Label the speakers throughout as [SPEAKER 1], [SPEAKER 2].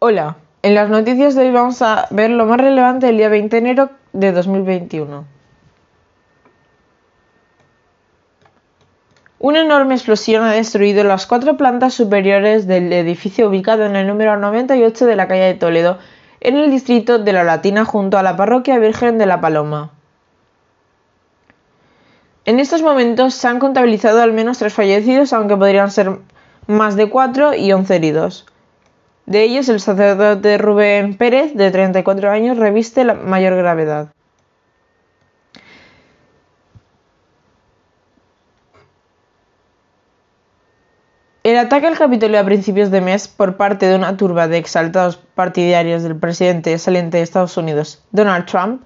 [SPEAKER 1] Hola, en las noticias de hoy vamos a ver lo más relevante del día 20 de enero de 2021. Una enorme explosión ha destruido las cuatro plantas superiores del edificio ubicado en el número 98 de la calle de Toledo, en el distrito de La Latina junto a la parroquia Virgen de la Paloma. En estos momentos se han contabilizado al menos tres fallecidos, aunque podrían ser más de cuatro y once heridos. De ellos, el sacerdote Rubén Pérez, de 34 años, reviste la mayor gravedad. El ataque al Capitolio a principios de mes por parte de una turba de exaltados partidarios del presidente saliente de Estados Unidos, Donald Trump,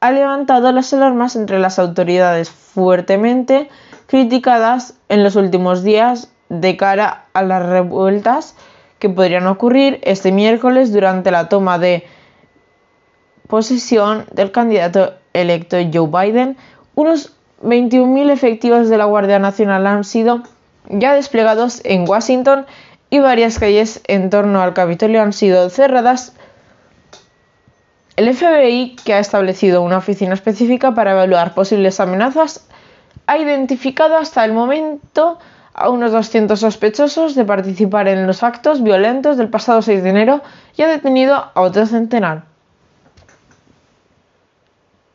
[SPEAKER 1] ha levantado las alarmas entre las autoridades fuertemente criticadas en los últimos días de cara a las revueltas que podrían ocurrir este miércoles durante la toma de posesión del candidato electo Joe Biden. Unos 21.000 efectivos de la Guardia Nacional han sido ya desplegados en Washington y varias calles en torno al Capitolio han sido cerradas. El FBI, que ha establecido una oficina específica para evaluar posibles amenazas, ha identificado hasta el momento a unos 200 sospechosos de participar en los actos violentos del pasado 6 de enero y ha detenido a otro centenar.